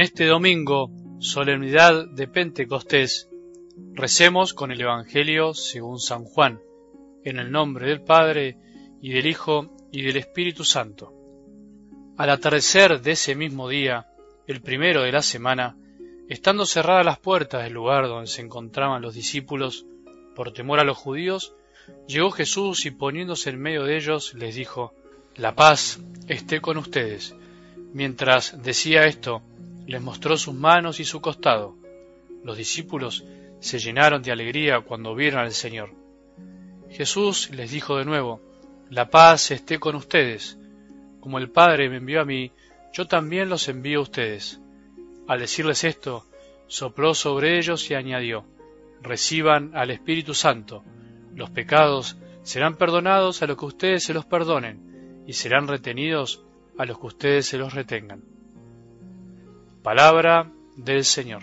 En este domingo, solemnidad de Pentecostés, recemos con el Evangelio según San Juan, en el nombre del Padre, y del Hijo, y del Espíritu Santo. Al atardecer de ese mismo día, el primero de la semana, estando cerradas las puertas del lugar donde se encontraban los discípulos, por temor a los judíos, llegó Jesús y poniéndose en medio de ellos les dijo, La paz esté con ustedes. Mientras decía esto, les mostró sus manos y su costado. Los discípulos se llenaron de alegría cuando vieron al Señor. Jesús les dijo de nuevo, La paz esté con ustedes. Como el Padre me envió a mí, yo también los envío a ustedes. Al decirles esto, sopló sobre ellos y añadió, Reciban al Espíritu Santo. Los pecados serán perdonados a los que ustedes se los perdonen, y serán retenidos a los que ustedes se los retengan. Palabra del Señor.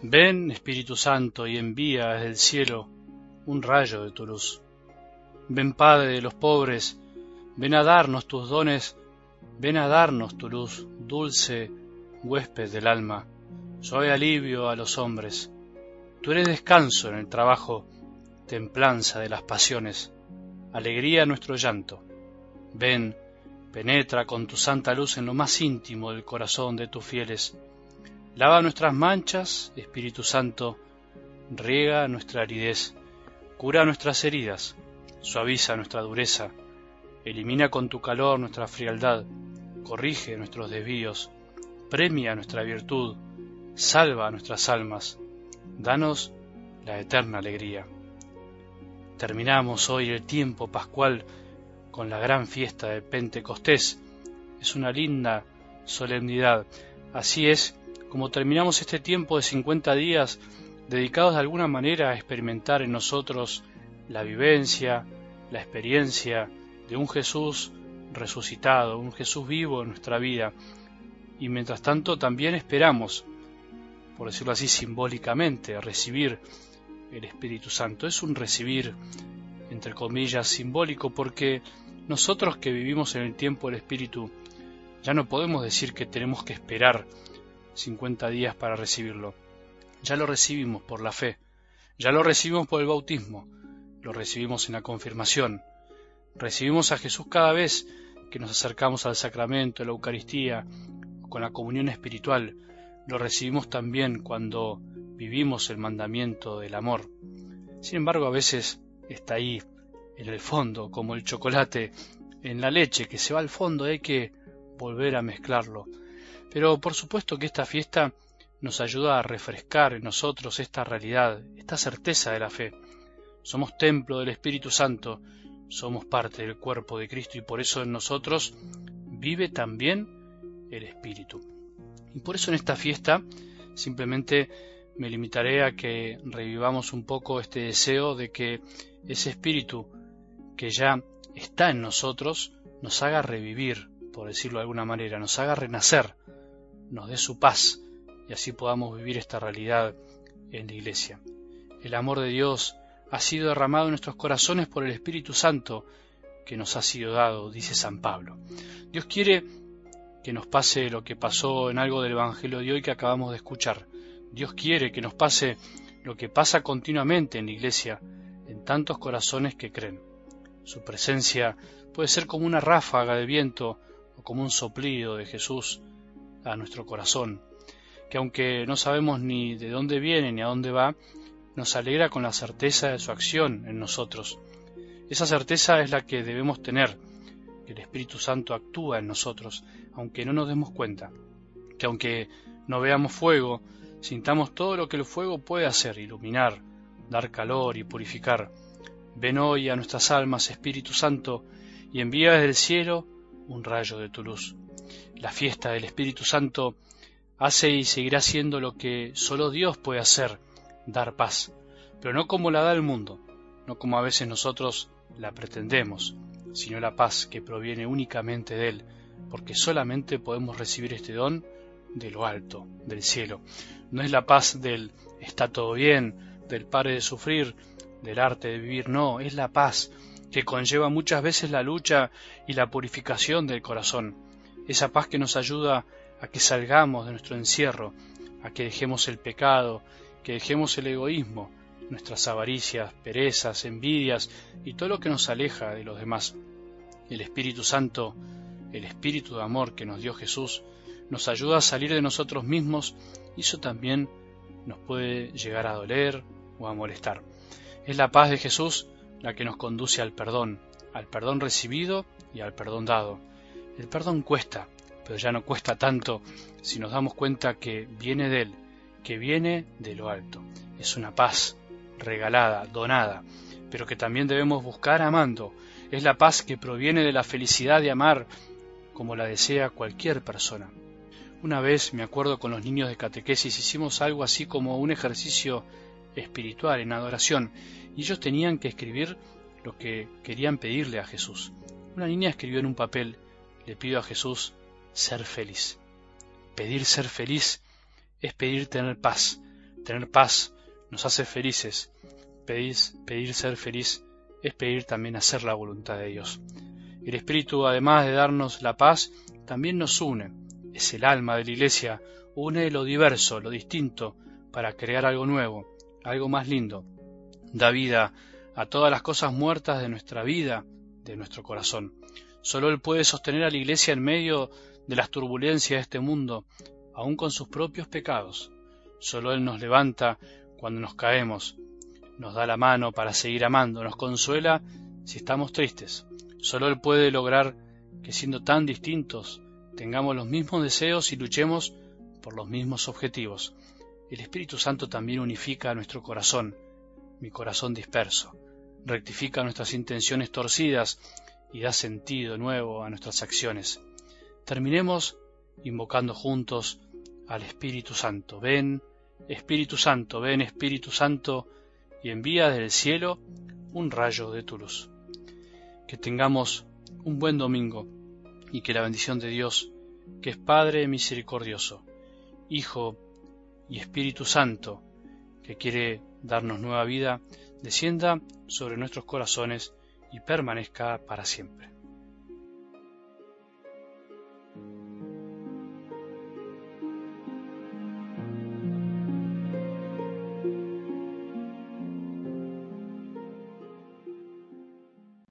Ven, Espíritu Santo, y envía desde el cielo un rayo de tu luz. Ven, Padre de los pobres, ven a darnos tus dones, ven a darnos tu luz, dulce huésped del alma, suave alivio a los hombres. Tú eres descanso en el trabajo, templanza de las pasiones, alegría nuestro llanto. Ven, penetra con tu santa luz en lo más íntimo del corazón de tus fieles. Lava nuestras manchas, Espíritu Santo, riega nuestra aridez, cura nuestras heridas, suaviza nuestra dureza, elimina con tu calor nuestra frialdad, corrige nuestros desvíos, premia nuestra virtud, salva nuestras almas, danos la eterna alegría. Terminamos hoy el tiempo pascual con la gran fiesta de Pentecostés. Es una linda solemnidad. Así es como terminamos este tiempo de 50 días dedicados de alguna manera a experimentar en nosotros la vivencia, la experiencia de un Jesús resucitado, un Jesús vivo en nuestra vida. Y mientras tanto también esperamos por decirlo así simbólicamente, recibir el Espíritu Santo. Es un recibir, entre comillas, simbólico porque nosotros que vivimos en el tiempo del Espíritu ya no podemos decir que tenemos que esperar 50 días para recibirlo. Ya lo recibimos por la fe, ya lo recibimos por el bautismo, lo recibimos en la confirmación, recibimos a Jesús cada vez que nos acercamos al sacramento, a la Eucaristía, con la comunión espiritual, lo recibimos también cuando vivimos el mandamiento del amor. Sin embargo, a veces está ahí, en el fondo, como el chocolate en la leche, que se va al fondo, hay que volver a mezclarlo. Pero por supuesto que esta fiesta nos ayuda a refrescar en nosotros esta realidad, esta certeza de la fe. Somos templo del Espíritu Santo, somos parte del cuerpo de Cristo y por eso en nosotros vive también el Espíritu. Y por eso en esta fiesta simplemente me limitaré a que revivamos un poco este deseo de que ese espíritu que ya está en nosotros nos haga revivir, por decirlo de alguna manera, nos haga renacer, nos dé su paz y así podamos vivir esta realidad en la iglesia. El amor de Dios ha sido derramado en nuestros corazones por el Espíritu Santo que nos ha sido dado, dice San Pablo. Dios quiere que nos pase lo que pasó en algo del Evangelio de hoy que acabamos de escuchar. Dios quiere que nos pase lo que pasa continuamente en la Iglesia, en tantos corazones que creen. Su presencia puede ser como una ráfaga de viento o como un soplido de Jesús a nuestro corazón, que aunque no sabemos ni de dónde viene ni a dónde va, nos alegra con la certeza de su acción en nosotros. Esa certeza es la que debemos tener, el Espíritu Santo actúa en nosotros, aunque no nos demos cuenta, que aunque no veamos fuego, sintamos todo lo que el fuego puede hacer, iluminar, dar calor y purificar. Ven hoy a nuestras almas, Espíritu Santo, y envía desde el cielo un rayo de tu luz. La fiesta del Espíritu Santo hace y seguirá siendo lo que solo Dios puede hacer, dar paz, pero no como la da el mundo, no como a veces nosotros la pretendemos, sino la paz que proviene únicamente de Él, porque solamente podemos recibir este don de lo alto, del cielo. No es la paz del está todo bien, del pare de sufrir, del arte de vivir, no, es la paz que conlleva muchas veces la lucha y la purificación del corazón, esa paz que nos ayuda a que salgamos de nuestro encierro, a que dejemos el pecado, que dejemos el egoísmo, nuestras avaricias, perezas, envidias y todo lo que nos aleja de los demás. El Espíritu Santo, el Espíritu de amor que nos dio Jesús, nos ayuda a salir de nosotros mismos y eso también nos puede llegar a doler o a molestar. Es la paz de Jesús la que nos conduce al perdón, al perdón recibido y al perdón dado. El perdón cuesta, pero ya no cuesta tanto si nos damos cuenta que viene de Él, que viene de lo alto. Es una paz regalada, donada, pero que también debemos buscar amando. Es la paz que proviene de la felicidad de amar como la desea cualquier persona. Una vez, me acuerdo, con los niños de catequesis hicimos algo así como un ejercicio espiritual en adoración y ellos tenían que escribir lo que querían pedirle a Jesús. Una niña escribió en un papel, le pido a Jesús ser feliz. Pedir ser feliz es pedir tener paz. Tener paz nos hace felices. Pedir, ser feliz es pedir también hacer la voluntad de Dios. El Espíritu, además de darnos la paz, también nos une. Es el alma de la Iglesia, une lo diverso, lo distinto, para crear algo nuevo, algo más lindo. Da vida a todas las cosas muertas de nuestra vida, de nuestro corazón. Solo Él puede sostener a la Iglesia en medio de las turbulencias de este mundo, aun con sus propios pecados. Solo Él nos levanta cuando nos caemos, nos da la mano para seguir amando, nos consuela si estamos tristes. Solo Él puede lograr que siendo tan distintos tengamos los mismos deseos y luchemos por los mismos objetivos. El Espíritu Santo también unifica nuestro corazón, mi corazón disperso, rectifica nuestras intenciones torcidas y da sentido nuevo a nuestras acciones. Terminemos invocando juntos al Espíritu Santo. Ven, Espíritu Santo, ven Espíritu Santo, y envía del cielo un rayo de tu luz. Que tengamos un buen domingo y que la bendición de Dios, que es Padre misericordioso, Hijo y Espíritu Santo, que quiere darnos nueva vida, descienda sobre nuestros corazones y permanezca para siempre.